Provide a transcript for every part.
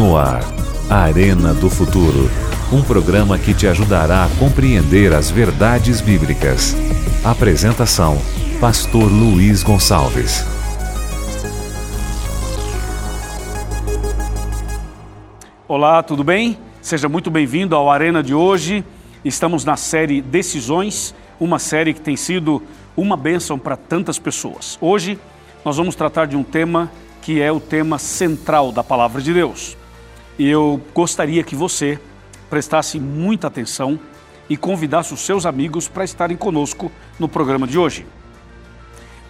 No ar, Arena do Futuro. Um programa que te ajudará a compreender as verdades bíblicas. Apresentação: Pastor Luiz Gonçalves. Olá, tudo bem? Seja muito bem-vindo ao Arena de hoje. Estamos na série Decisões, uma série que tem sido uma bênção para tantas pessoas. Hoje nós vamos tratar de um tema que é o tema central da palavra de Deus. Eu gostaria que você prestasse muita atenção e convidasse os seus amigos para estarem conosco no programa de hoje.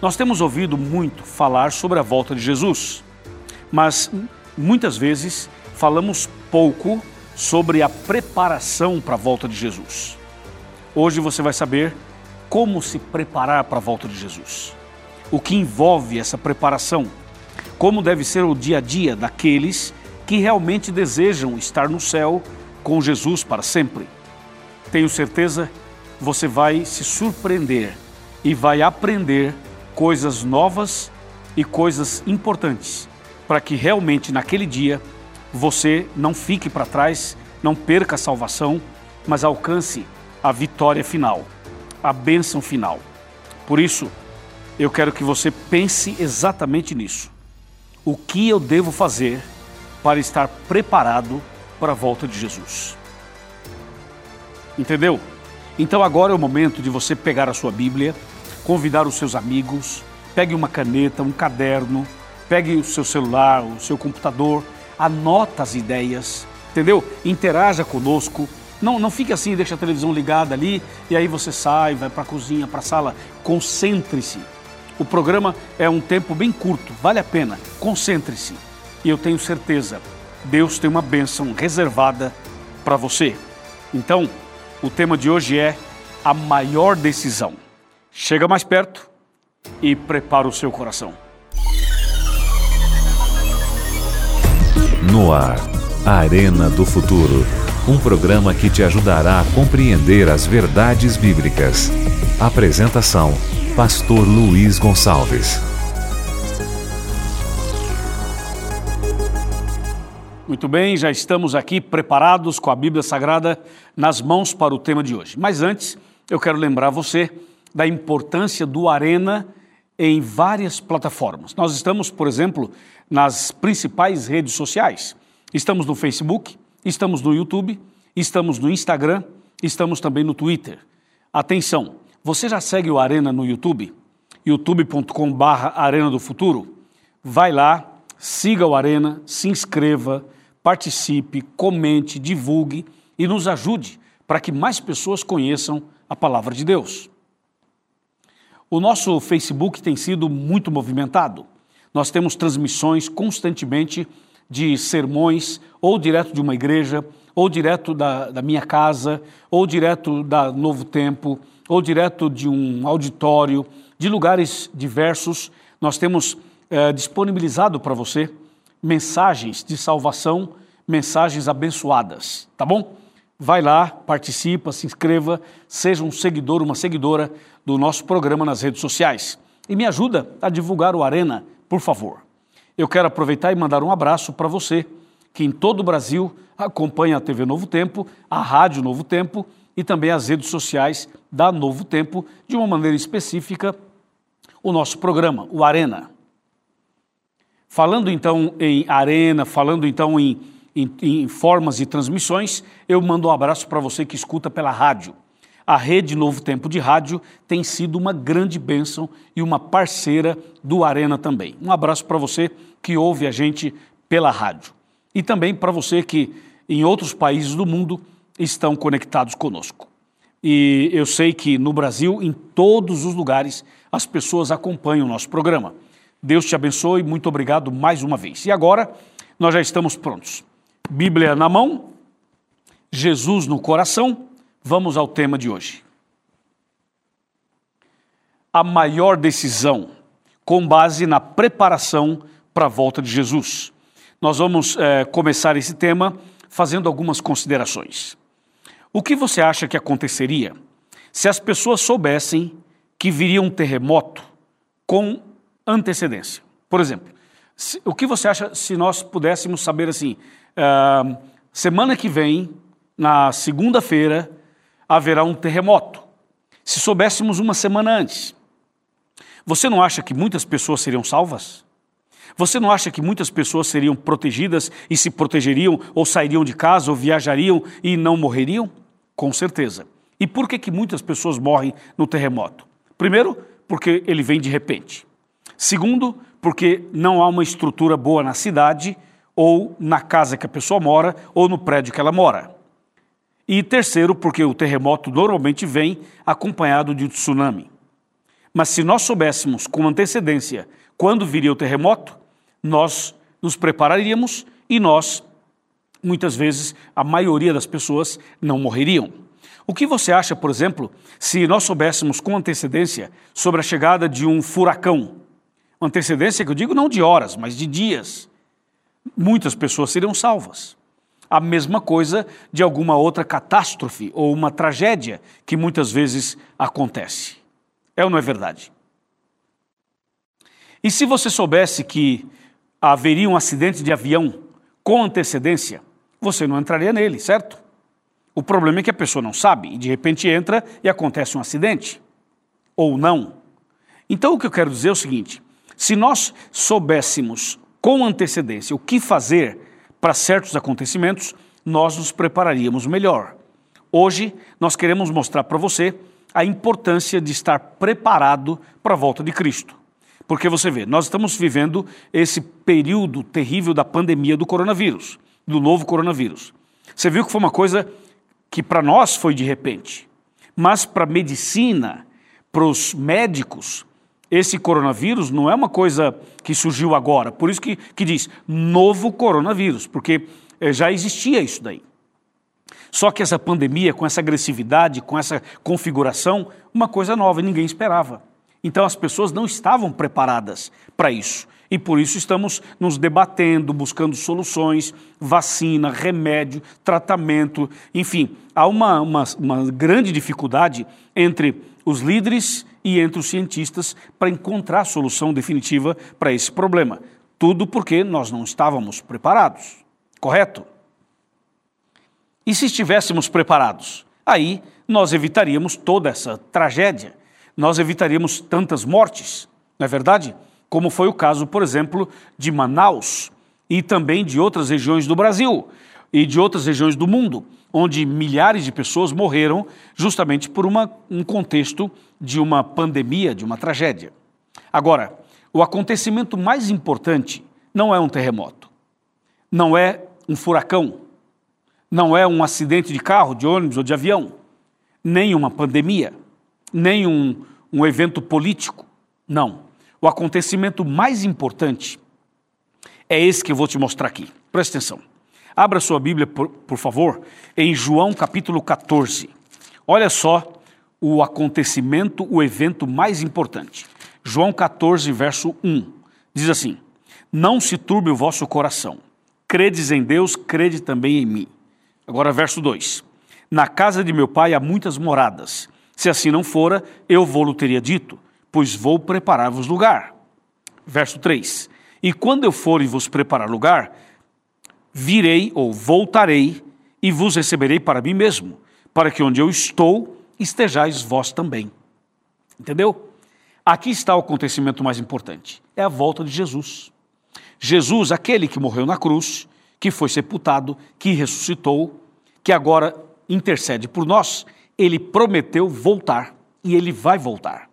Nós temos ouvido muito falar sobre a volta de Jesus, mas muitas vezes falamos pouco sobre a preparação para a volta de Jesus. Hoje você vai saber como se preparar para a volta de Jesus, o que envolve essa preparação como deve ser o dia a dia daqueles que realmente desejam estar no céu com Jesus para sempre. Tenho certeza você vai se surpreender e vai aprender coisas novas e coisas importantes para que realmente naquele dia você não fique para trás, não perca a salvação, mas alcance a vitória final, a bênção final. Por isso, eu quero que você pense exatamente nisso o que eu devo fazer para estar preparado para a volta de Jesus. Entendeu? Então agora é o momento de você pegar a sua Bíblia, convidar os seus amigos, pegue uma caneta, um caderno, pegue o seu celular, o seu computador, anota as ideias, entendeu? Interaja conosco. Não, não fique assim, deixa a televisão ligada ali e aí você sai, vai para a cozinha, para a sala. Concentre-se o programa é um tempo bem curto, vale a pena. Concentre-se. E eu tenho certeza, Deus tem uma bênção reservada para você. Então, o tema de hoje é a maior decisão. Chega mais perto e prepara o seu coração. No ar, Arena do Futuro. Um programa que te ajudará a compreender as verdades bíblicas. Apresentação Pastor Luiz Gonçalves. Muito bem, já estamos aqui preparados com a Bíblia Sagrada nas mãos para o tema de hoje. Mas antes, eu quero lembrar você da importância do Arena em várias plataformas. Nós estamos, por exemplo, nas principais redes sociais. Estamos no Facebook, estamos no YouTube, estamos no Instagram, estamos também no Twitter. Atenção! Você já segue o Arena no YouTube? youtube.com.br Arena do Futuro? Vai lá, siga o Arena, se inscreva, participe, comente, divulgue e nos ajude para que mais pessoas conheçam a palavra de Deus. O nosso Facebook tem sido muito movimentado. Nós temos transmissões constantemente de sermões, ou direto de uma igreja, ou direto da, da minha casa, ou direto da Novo Tempo, ou direto de um auditório, de lugares diversos, nós temos é, disponibilizado para você mensagens de salvação, mensagens abençoadas, tá bom? Vai lá, participa, se inscreva, seja um seguidor, uma seguidora do nosso programa nas redes sociais. E me ajuda a divulgar o Arena, por favor. Eu quero aproveitar e mandar um abraço para você que em todo o Brasil acompanha a TV Novo Tempo, a Rádio Novo Tempo e também as redes sociais da Novo Tempo, de uma maneira específica, o nosso programa, o Arena. Falando então em Arena, falando então em, em, em formas de transmissões, eu mando um abraço para você que escuta pela rádio. A Rede Novo Tempo de Rádio tem sido uma grande bênção e uma parceira do Arena também. Um abraço para você que ouve a gente pela rádio. E também para você que em outros países do mundo estão conectados conosco. E eu sei que no Brasil, em todos os lugares, as pessoas acompanham o nosso programa. Deus te abençoe, muito obrigado mais uma vez. E agora, nós já estamos prontos. Bíblia na mão, Jesus no coração, vamos ao tema de hoje. A maior decisão, com base na preparação para a volta de Jesus. Nós vamos é, começar esse tema fazendo algumas considerações. O que você acha que aconteceria se as pessoas soubessem que viria um terremoto com antecedência? Por exemplo, Se, o que você acha se nós pudéssemos saber assim, uh, semana que vem, na segunda-feira, haverá um terremoto? Se soubéssemos uma semana antes, você não acha que muitas pessoas seriam salvas? Você não acha que muitas pessoas seriam protegidas e se protegeriam, ou sairiam de casa, ou viajariam e não morreriam? Com certeza. E por que, que muitas pessoas morrem no terremoto? Primeiro, porque ele vem de repente. Segundo, porque não há uma estrutura boa na cidade, ou na casa que a pessoa mora, ou no prédio que ela mora. E terceiro, porque o terremoto normalmente vem acompanhado de um tsunami. Mas se nós soubéssemos com antecedência quando viria o terremoto, nós nos prepararíamos e nós, muitas vezes, a maioria das pessoas não morreriam. O que você acha, por exemplo, se nós soubéssemos com antecedência sobre a chegada de um furacão? Antecedência que eu digo não de horas, mas de dias. Muitas pessoas seriam salvas. A mesma coisa de alguma outra catástrofe ou uma tragédia que muitas vezes acontece. É ou não é verdade? E se você soubesse que haveria um acidente de avião com antecedência, você não entraria nele, certo? O problema é que a pessoa não sabe e de repente entra e acontece um acidente. Ou não. Então o que eu quero dizer é o seguinte: se nós soubéssemos com antecedência o que fazer para certos acontecimentos, nós nos prepararíamos melhor. Hoje nós queremos mostrar para você a importância de estar preparado para a volta de Cristo. Porque você vê, nós estamos vivendo esse período terrível da pandemia do coronavírus, do novo coronavírus. Você viu que foi uma coisa que para nós foi de repente, mas para a medicina, para os médicos, esse coronavírus não é uma coisa que surgiu agora. Por isso que, que diz novo coronavírus, porque eh, já existia isso daí. Só que essa pandemia, com essa agressividade, com essa configuração, uma coisa nova, ninguém esperava. Então as pessoas não estavam preparadas para isso. E por isso estamos nos debatendo, buscando soluções, vacina, remédio, tratamento, enfim, há uma, uma, uma grande dificuldade entre os líderes e entre os cientistas para encontrar a solução definitiva para esse problema. Tudo porque nós não estávamos preparados, correto? E se estivéssemos preparados, aí nós evitaríamos toda essa tragédia, nós evitaríamos tantas mortes, não é verdade? Como foi o caso, por exemplo, de Manaus e também de outras regiões do Brasil e de outras regiões do mundo, onde milhares de pessoas morreram justamente por uma, um contexto de uma pandemia, de uma tragédia. Agora, o acontecimento mais importante não é um terremoto, não é um furacão, não é um acidente de carro, de ônibus ou de avião, nem uma pandemia, nem um, um evento político. Não. O acontecimento mais importante é esse que eu vou te mostrar aqui. Presta atenção. Abra sua Bíblia, por, por favor, em João capítulo 14. Olha só o acontecimento, o evento mais importante. João 14, verso 1. Diz assim: Não se turbe o vosso coração. Credes em Deus, crede também em mim. Agora, verso 2: Na casa de meu pai há muitas moradas. Se assim não fora, eu vou-lo teria dito, pois vou preparar-vos lugar. Verso 3: E quando eu for e vos preparar lugar, virei ou voltarei e vos receberei para mim mesmo, para que onde eu estou estejais vós também. Entendeu? Aqui está o acontecimento mais importante: é a volta de Jesus. Jesus, aquele que morreu na cruz, que foi sepultado, que ressuscitou, que agora intercede por nós, ele prometeu voltar e ele vai voltar.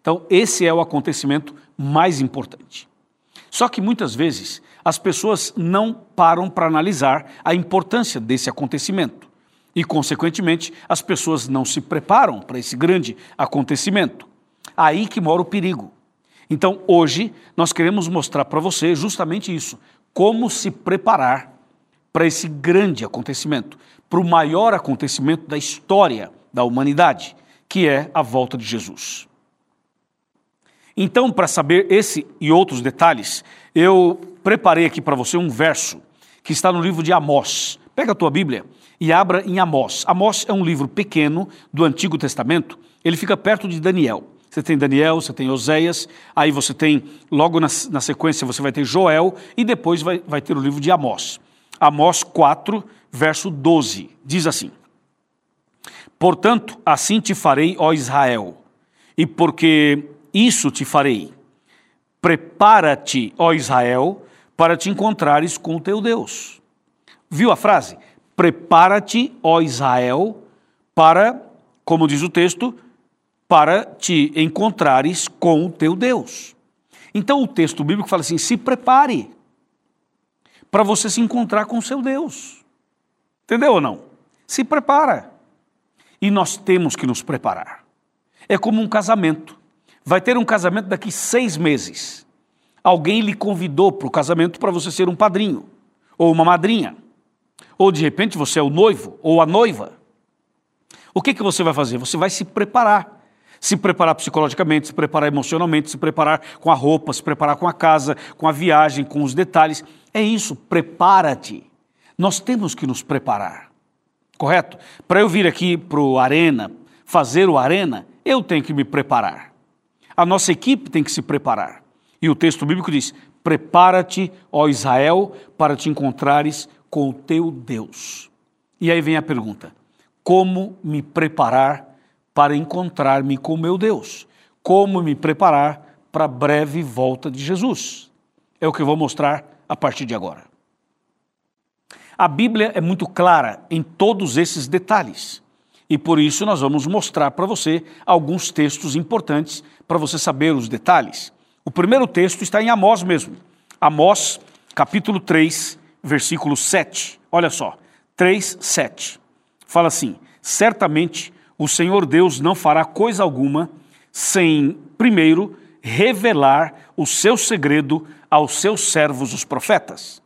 Então, esse é o acontecimento mais importante. Só que muitas vezes as pessoas não param para analisar a importância desse acontecimento. E, consequentemente, as pessoas não se preparam para esse grande acontecimento. Aí que mora o perigo. Então, hoje, nós queremos mostrar para você justamente isso: como se preparar para esse grande acontecimento, para o maior acontecimento da história da humanidade, que é a volta de Jesus. Então, para saber esse e outros detalhes, eu preparei aqui para você um verso que está no livro de Amós. Pega a tua Bíblia e abra em Amós. Amós é um livro pequeno do Antigo Testamento, ele fica perto de Daniel. Você tem Daniel, você tem Oséias, aí você tem, logo na, na sequência, você vai ter Joel e depois vai, vai ter o livro de Amós. Amós 4, verso 12, diz assim: Portanto, assim te farei, ó Israel, e porque isso te farei, prepara-te, ó Israel, para te encontrares com o teu Deus. Viu a frase? Prepara-te, ó Israel, para, como diz o texto, para te encontrares com o teu Deus. Então o texto bíblico fala assim: se prepare para você se encontrar com o seu Deus. Entendeu ou não? Se prepara. E nós temos que nos preparar. É como um casamento. Vai ter um casamento daqui seis meses. Alguém lhe convidou para o casamento para você ser um padrinho, ou uma madrinha. Ou de repente você é o noivo, ou a noiva. O que, que você vai fazer? Você vai se preparar. Se preparar psicologicamente, se preparar emocionalmente, se preparar com a roupa, se preparar com a casa, com a viagem, com os detalhes. É isso, prepara-te. Nós temos que nos preparar correto? Para eu vir aqui para o Arena, fazer o Arena, eu tenho que me preparar. A nossa equipe tem que se preparar. E o texto bíblico diz: Prepara-te, ó Israel, para te encontrares com o teu Deus. E aí vem a pergunta: Como me preparar para encontrar-me com o meu Deus? Como me preparar para a breve volta de Jesus? É o que eu vou mostrar a partir de agora. A Bíblia é muito clara em todos esses detalhes. E por isso nós vamos mostrar para você alguns textos importantes para você saber os detalhes. O primeiro texto está em Amós mesmo. Amós, capítulo 3, versículo 7. Olha só, 3, 7. Fala assim: Certamente o Senhor Deus não fará coisa alguma sem, primeiro, revelar o seu segredo aos seus servos, os profetas.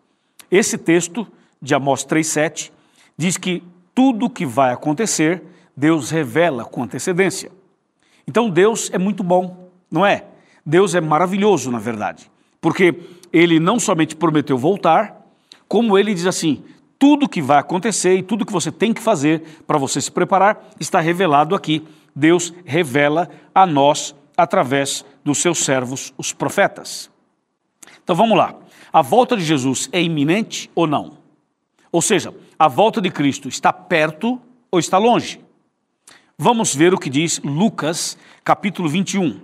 Esse texto de Amós 3,7, diz que tudo que vai acontecer, Deus revela com antecedência. Então Deus é muito bom, não é? Deus é maravilhoso, na verdade, porque ele não somente prometeu voltar, como ele diz assim: tudo que vai acontecer e tudo que você tem que fazer para você se preparar está revelado aqui. Deus revela a nós através dos seus servos, os profetas. Então vamos lá. A volta de Jesus é iminente ou não? Ou seja, a volta de Cristo está perto ou está longe? Vamos ver o que diz Lucas, capítulo 21.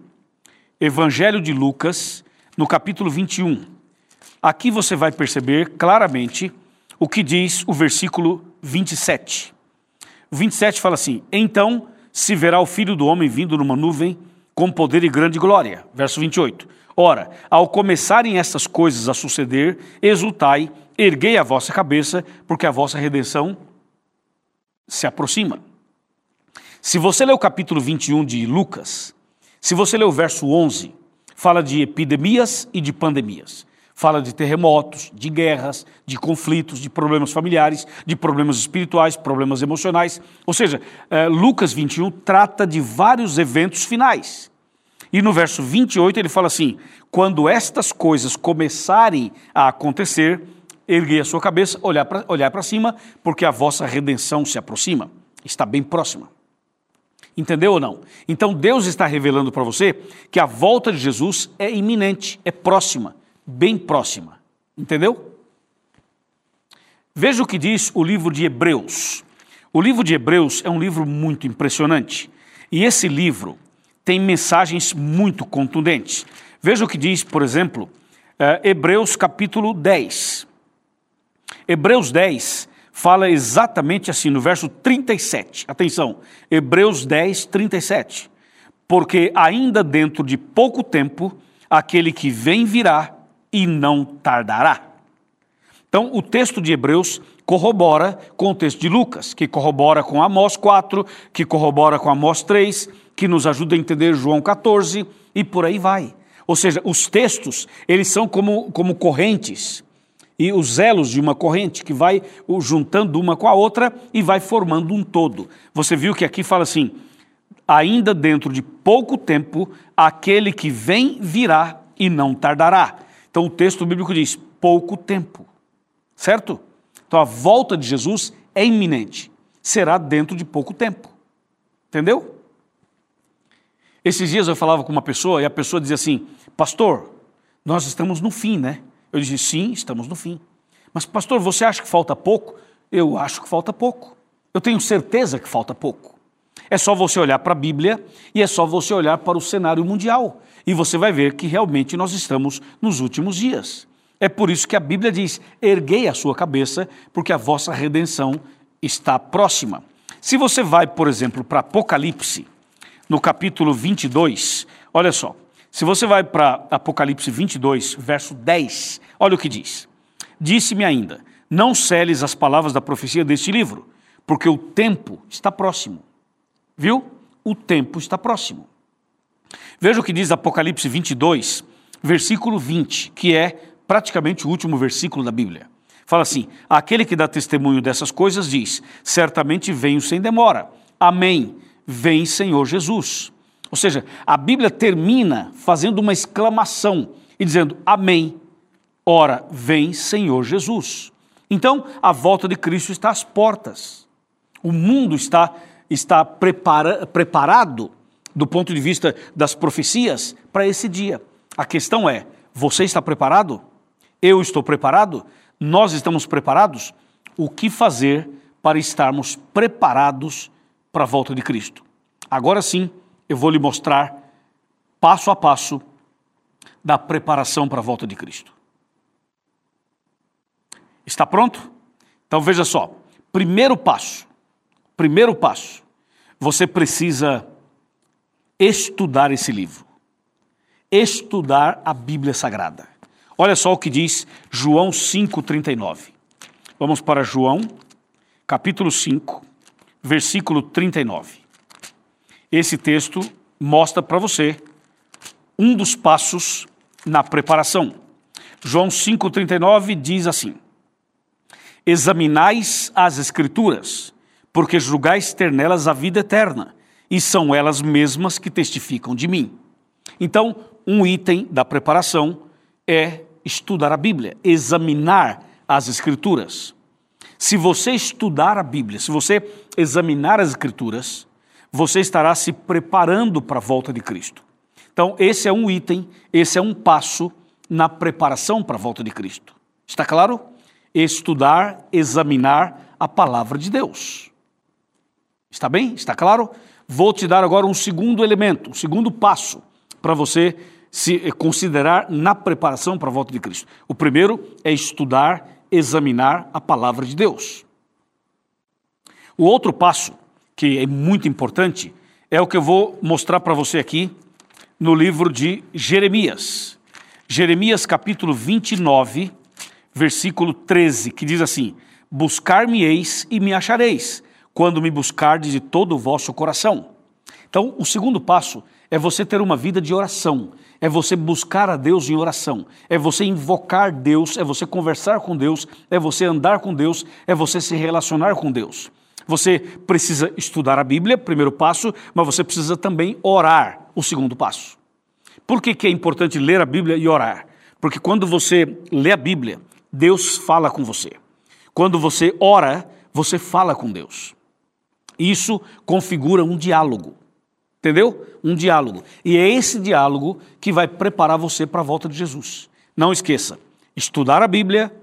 Evangelho de Lucas, no capítulo 21. Aqui você vai perceber claramente o que diz o versículo 27. O 27 fala assim: Então se verá o filho do homem vindo numa nuvem com poder e grande glória. Verso 28. Ora, ao começarem estas coisas a suceder, exultai erguei a vossa cabeça, porque a vossa redenção se aproxima. Se você ler o capítulo 21 de Lucas, se você ler o verso 11, fala de epidemias e de pandemias. Fala de terremotos, de guerras, de conflitos, de problemas familiares, de problemas espirituais, problemas emocionais. Ou seja, eh, Lucas 21 trata de vários eventos finais. E no verso 28 ele fala assim: quando estas coisas começarem a acontecer, erguei a sua cabeça, olhar para olhar cima, porque a vossa redenção se aproxima, está bem próxima. Entendeu ou não? Então Deus está revelando para você que a volta de Jesus é iminente, é próxima, bem próxima. Entendeu? Veja o que diz o livro de Hebreus. O livro de Hebreus é um livro muito impressionante. E esse livro tem mensagens muito contundentes. Veja o que diz, por exemplo, eh, Hebreus capítulo 10. Hebreus 10 fala exatamente assim, no verso 37. Atenção, Hebreus 10, 37. Porque ainda dentro de pouco tempo, aquele que vem virá e não tardará. Então, o texto de Hebreus corrobora com o texto de Lucas, que corrobora com Amós 4, que corrobora com Amós 3, que nos ajuda a entender João 14 e por aí vai. Ou seja, os textos, eles são como, como correntes e os elos de uma corrente que vai juntando uma com a outra e vai formando um todo. Você viu que aqui fala assim: ainda dentro de pouco tempo, aquele que vem virá e não tardará. Então o texto bíblico diz: pouco tempo, certo? Então a volta de Jesus é iminente, será dentro de pouco tempo. Entendeu? Esses dias eu falava com uma pessoa e a pessoa dizia assim: Pastor, nós estamos no fim, né? Eu disse: Sim, estamos no fim. Mas, pastor, você acha que falta pouco? Eu acho que falta pouco. Eu tenho certeza que falta pouco. É só você olhar para a Bíblia e é só você olhar para o cenário mundial. E você vai ver que realmente nós estamos nos últimos dias. É por isso que a Bíblia diz: erguei a sua cabeça, porque a vossa redenção está próxima. Se você vai, por exemplo, para Apocalipse, no capítulo 22, olha só. Se você vai para Apocalipse 22, verso 10, olha o que diz. Disse-me ainda: Não celes as palavras da profecia deste livro, porque o tempo está próximo. Viu? O tempo está próximo. Veja o que diz Apocalipse 22, versículo 20, que é praticamente o último versículo da Bíblia. Fala assim: Aquele que dá testemunho dessas coisas diz: Certamente venho sem demora. Amém. Vem, Senhor Jesus. Ou seja, a Bíblia termina fazendo uma exclamação e dizendo: Amém. Ora, vem, Senhor Jesus. Então, a volta de Cristo está às portas. O mundo está, está prepara, preparado, do ponto de vista das profecias, para esse dia. A questão é: você está preparado? Eu estou preparado? Nós estamos preparados? O que fazer para estarmos preparados para a volta de Cristo? Agora sim, eu vou lhe mostrar passo a passo da preparação para a volta de Cristo. Está pronto? Então veja só. Primeiro passo. Primeiro passo. Você precisa estudar esse livro. Estudar a Bíblia Sagrada. Olha só o que diz João 5,39. Vamos para João, capítulo 5, versículo 39. Esse texto mostra para você um dos passos na preparação. João 5,39 diz assim: Examinais as Escrituras, porque julgais ter nelas a vida eterna, e são elas mesmas que testificam de mim. Então, um item da preparação é estudar a Bíblia, examinar as Escrituras. Se você estudar a Bíblia, se você examinar as Escrituras, você estará se preparando para a volta de Cristo. Então, esse é um item, esse é um passo na preparação para a volta de Cristo. Está claro? Estudar, examinar a palavra de Deus. Está bem? Está claro? Vou te dar agora um segundo elemento, um segundo passo para você se considerar na preparação para a volta de Cristo. O primeiro é estudar, examinar a palavra de Deus. O outro passo, que é muito importante, é o que eu vou mostrar para você aqui no livro de Jeremias. Jeremias capítulo 29, versículo 13, que diz assim: Buscar-me-eis e me achareis, quando me buscardes de todo o vosso coração. Então, o segundo passo é você ter uma vida de oração, é você buscar a Deus em oração, é você invocar Deus, é você conversar com Deus, é você andar com Deus, é você se relacionar com Deus. Você precisa estudar a Bíblia, primeiro passo, mas você precisa também orar, o segundo passo. Por que, que é importante ler a Bíblia e orar? Porque quando você lê a Bíblia, Deus fala com você. Quando você ora, você fala com Deus. Isso configura um diálogo. Entendeu? Um diálogo. E é esse diálogo que vai preparar você para a volta de Jesus. Não esqueça: estudar a Bíblia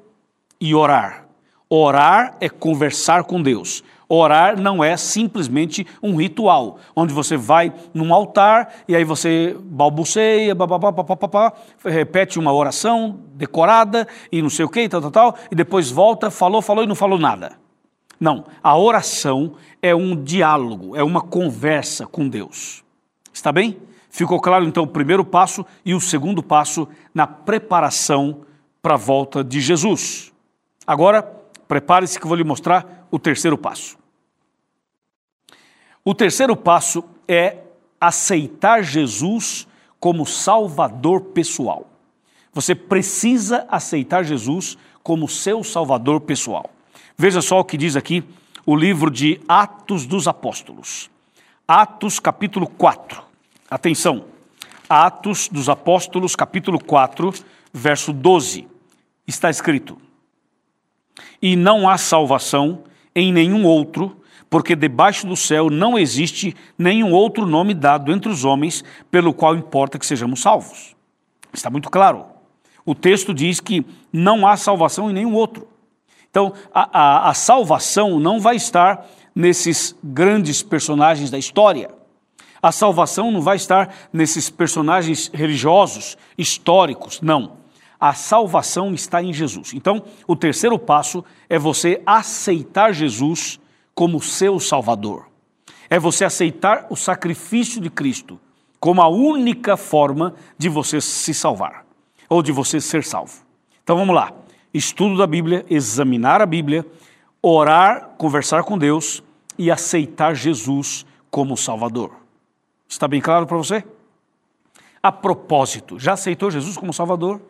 e orar. Orar é conversar com Deus. Orar não é simplesmente um ritual, onde você vai num altar e aí você balbuceia, bababá, repete uma oração decorada e não sei o que, tal, tal, tal, e depois volta, falou, falou e não falou nada. Não, a oração é um diálogo, é uma conversa com Deus. Está bem? Ficou claro então o primeiro passo e o segundo passo na preparação para a volta de Jesus. Agora, prepare-se que eu vou lhe mostrar o terceiro passo. O terceiro passo é aceitar Jesus como Salvador pessoal. Você precisa aceitar Jesus como seu Salvador pessoal. Veja só o que diz aqui o livro de Atos dos Apóstolos. Atos, capítulo 4. Atenção. Atos dos Apóstolos, capítulo 4, verso 12. Está escrito: E não há salvação em nenhum outro, porque debaixo do céu não existe nenhum outro nome dado entre os homens pelo qual importa que sejamos salvos. Está muito claro. O texto diz que não há salvação em nenhum outro. Então, a, a, a salvação não vai estar nesses grandes personagens da história. A salvação não vai estar nesses personagens religiosos, históricos, não. A salvação está em Jesus. Então, o terceiro passo é você aceitar Jesus como seu Salvador. É você aceitar o sacrifício de Cristo como a única forma de você se salvar ou de você ser salvo. Então vamos lá. Estudo da Bíblia, examinar a Bíblia, orar, conversar com Deus e aceitar Jesus como Salvador. Está bem claro para você? A propósito, já aceitou Jesus como Salvador?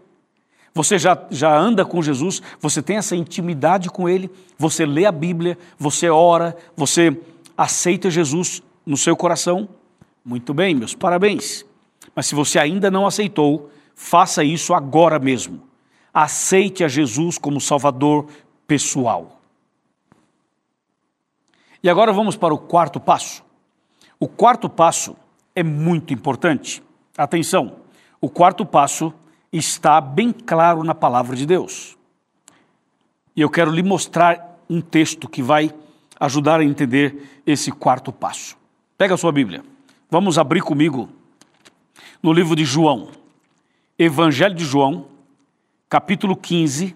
Você já, já anda com Jesus, você tem essa intimidade com Ele, você lê a Bíblia, você ora, você aceita Jesus no seu coração? Muito bem, meus parabéns. Mas se você ainda não aceitou, faça isso agora mesmo. Aceite a Jesus como Salvador pessoal. E agora vamos para o quarto passo. O quarto passo é muito importante. Atenção, o quarto passo está bem claro na palavra de Deus. E eu quero lhe mostrar um texto que vai ajudar a entender esse quarto passo. Pega a sua Bíblia. Vamos abrir comigo no livro de João. Evangelho de João, capítulo 15,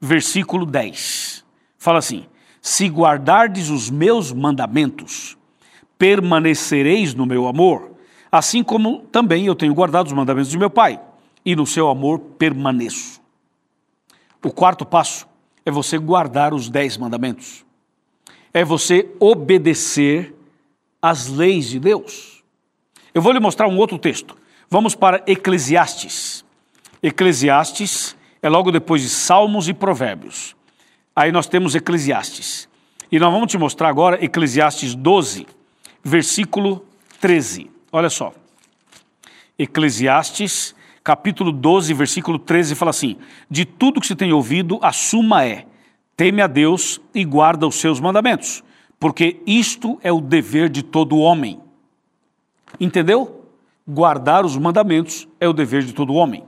versículo 10. Fala assim: Se guardardes os meus mandamentos, permanecereis no meu amor assim como também eu tenho guardado os mandamentos de meu Pai, e no seu amor permaneço. O quarto passo é você guardar os dez mandamentos, é você obedecer às leis de Deus. Eu vou lhe mostrar um outro texto. Vamos para Eclesiastes. Eclesiastes é logo depois de Salmos e Provérbios. Aí nós temos Eclesiastes. E nós vamos te mostrar agora Eclesiastes 12, versículo 13. Olha só. Eclesiastes, capítulo 12, versículo 13, fala assim: De tudo que se tem ouvido, a suma é: teme a Deus e guarda os seus mandamentos, porque isto é o dever de todo homem. Entendeu? Guardar os mandamentos é o dever de todo homem.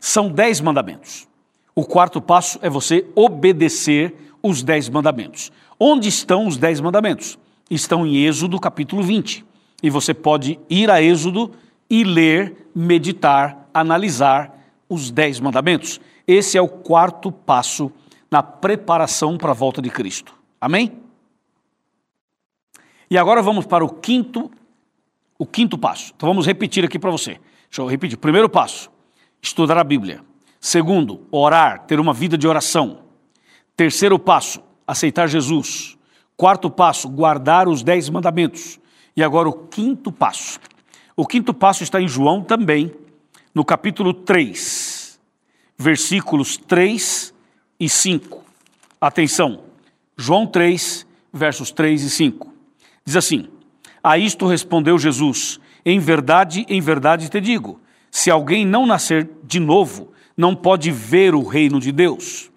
São dez mandamentos. O quarto passo é você obedecer os dez mandamentos. Onde estão os dez mandamentos? Estão em Êxodo capítulo 20. E você pode ir a Êxodo e ler, meditar, analisar os dez mandamentos. Esse é o quarto passo na preparação para a volta de Cristo. Amém? E agora vamos para o quinto, o quinto passo. Então vamos repetir aqui para você. Deixa eu repetir. Primeiro passo, estudar a Bíblia. Segundo, orar, ter uma vida de oração. Terceiro passo, aceitar Jesus. Quarto passo, guardar os dez mandamentos. E agora o quinto passo. O quinto passo está em João também, no capítulo 3, versículos 3 e 5. Atenção, João 3, versos 3 e 5. Diz assim: A isto respondeu Jesus: Em verdade, em verdade te digo, se alguém não nascer de novo, não pode ver o reino de Deus.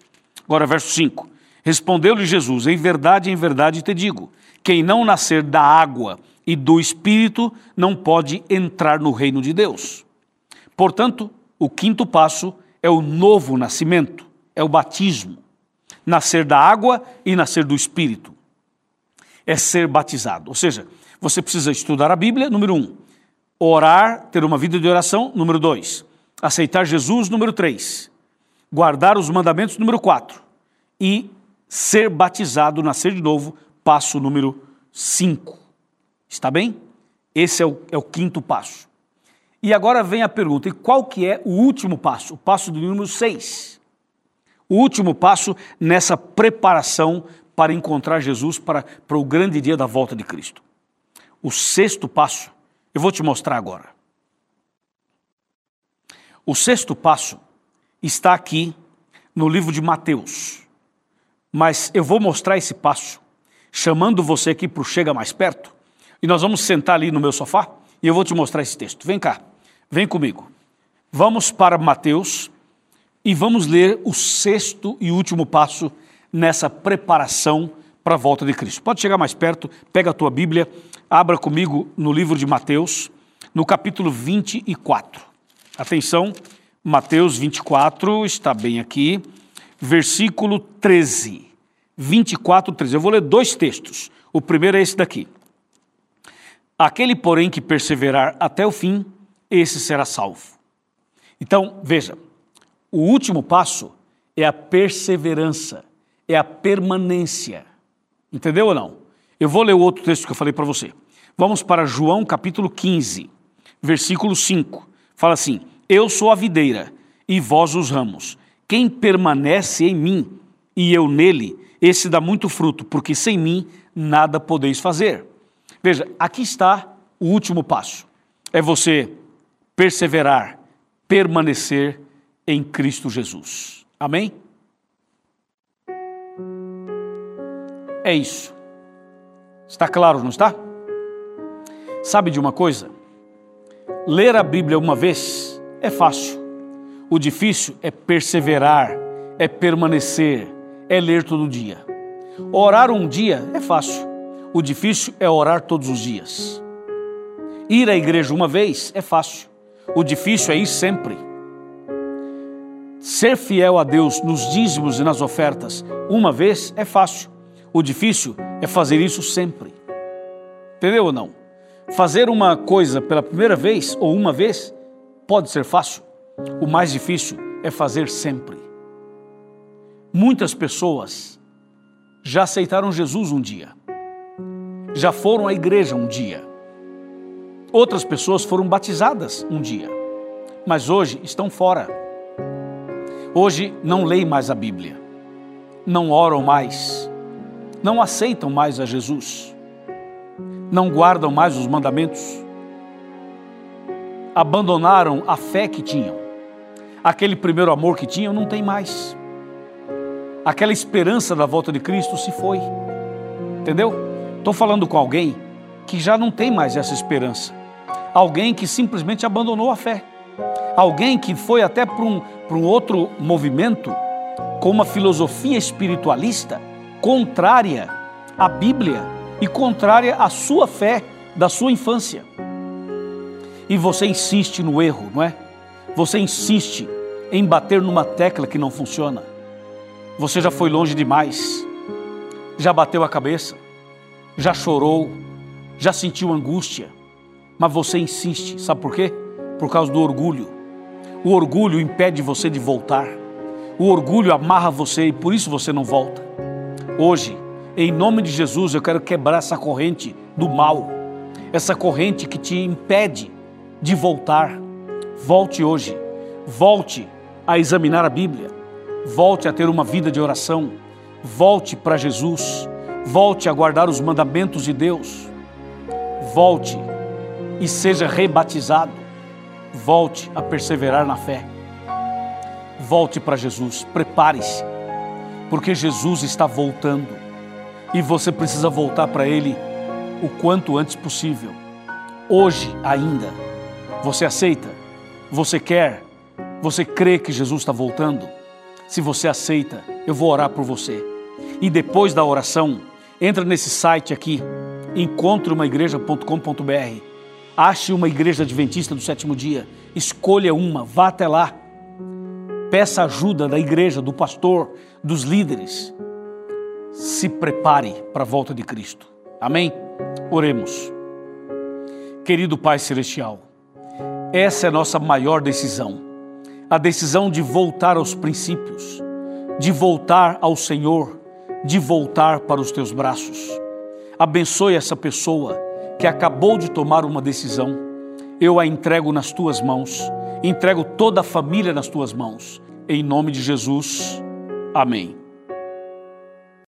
Agora, verso 5. Respondeu-lhe Jesus: Em verdade, em verdade te digo: quem não nascer da água e do espírito não pode entrar no reino de Deus. Portanto, o quinto passo é o novo nascimento, é o batismo. Nascer da água e nascer do espírito. É ser batizado. Ou seja, você precisa estudar a Bíblia, número um. Orar, ter uma vida de oração, número dois. Aceitar Jesus, número três. Guardar os mandamentos, número quatro. E ser batizado, nascer de novo, passo número 5. Está bem? Esse é o, é o quinto passo. E agora vem a pergunta: e qual que é o último passo? O passo do número 6. O último passo nessa preparação para encontrar Jesus para, para o grande dia da volta de Cristo. O sexto passo, eu vou te mostrar agora. O sexto passo está aqui no livro de Mateus. Mas eu vou mostrar esse passo, chamando você aqui para o Chega Mais Perto, e nós vamos sentar ali no meu sofá e eu vou te mostrar esse texto. Vem cá, vem comigo. Vamos para Mateus e vamos ler o sexto e último passo nessa preparação para a volta de Cristo. Pode chegar mais perto, pega a tua Bíblia, abra comigo no livro de Mateus, no capítulo 24. Atenção, Mateus 24 está bem aqui, versículo 13. 24, 13. Eu vou ler dois textos. O primeiro é esse daqui. Aquele, porém, que perseverar até o fim, esse será salvo. Então, veja, o último passo é a perseverança, é a permanência. Entendeu ou não? Eu vou ler o outro texto que eu falei para você. Vamos para João capítulo 15, versículo 5. Fala assim: Eu sou a videira e vós os ramos. Quem permanece em mim e eu nele, esse dá muito fruto, porque sem mim nada podeis fazer. Veja, aqui está o último passo. É você perseverar, permanecer em Cristo Jesus. Amém? É isso. Está claro, não está? Sabe de uma coisa? Ler a Bíblia uma vez é fácil. O difícil é perseverar, é permanecer, é ler todo dia. Orar um dia é fácil. O difícil é orar todos os dias. Ir à igreja uma vez é fácil. O difícil é ir sempre. Ser fiel a Deus nos dízimos e nas ofertas uma vez é fácil. O difícil é fazer isso sempre. Entendeu ou não? Fazer uma coisa pela primeira vez ou uma vez pode ser fácil. O mais difícil é fazer sempre. Muitas pessoas já aceitaram Jesus um dia, já foram à igreja um dia, outras pessoas foram batizadas um dia, mas hoje estão fora. Hoje não leem mais a Bíblia, não oram mais, não aceitam mais a Jesus, não guardam mais os mandamentos, abandonaram a fé que tinham, aquele primeiro amor que tinham, não tem mais aquela esperança da volta de Cristo se foi. Entendeu? Estou falando com alguém que já não tem mais essa esperança. Alguém que simplesmente abandonou a fé. Alguém que foi até para um, um outro movimento com uma filosofia espiritualista contrária à Bíblia e contrária à sua fé da sua infância. E você insiste no erro, não é? Você insiste em bater numa tecla que não funciona. Você já foi longe demais, já bateu a cabeça, já chorou, já sentiu angústia, mas você insiste, sabe por quê? Por causa do orgulho. O orgulho impede você de voltar, o orgulho amarra você e por isso você não volta. Hoje, em nome de Jesus, eu quero quebrar essa corrente do mal, essa corrente que te impede de voltar. Volte hoje, volte a examinar a Bíblia. Volte a ter uma vida de oração, volte para Jesus, volte a guardar os mandamentos de Deus, volte e seja rebatizado, volte a perseverar na fé, volte para Jesus, prepare-se, porque Jesus está voltando. E você precisa voltar para Ele o quanto antes possível, hoje ainda. Você aceita? Você quer? Você crê que Jesus está voltando? Se você aceita, eu vou orar por você. E depois da oração, entra nesse site aqui, encontreumaigreja.com.br. Ache uma igreja adventista do sétimo dia, escolha uma, vá até lá. Peça ajuda da igreja, do pastor, dos líderes. Se prepare para a volta de Cristo. Amém? Oremos. Querido Pai Celestial, essa é a nossa maior decisão a decisão de voltar aos princípios, de voltar ao Senhor, de voltar para os teus braços. Abençoe essa pessoa que acabou de tomar uma decisão. Eu a entrego nas tuas mãos, entrego toda a família nas tuas mãos. Em nome de Jesus. Amém.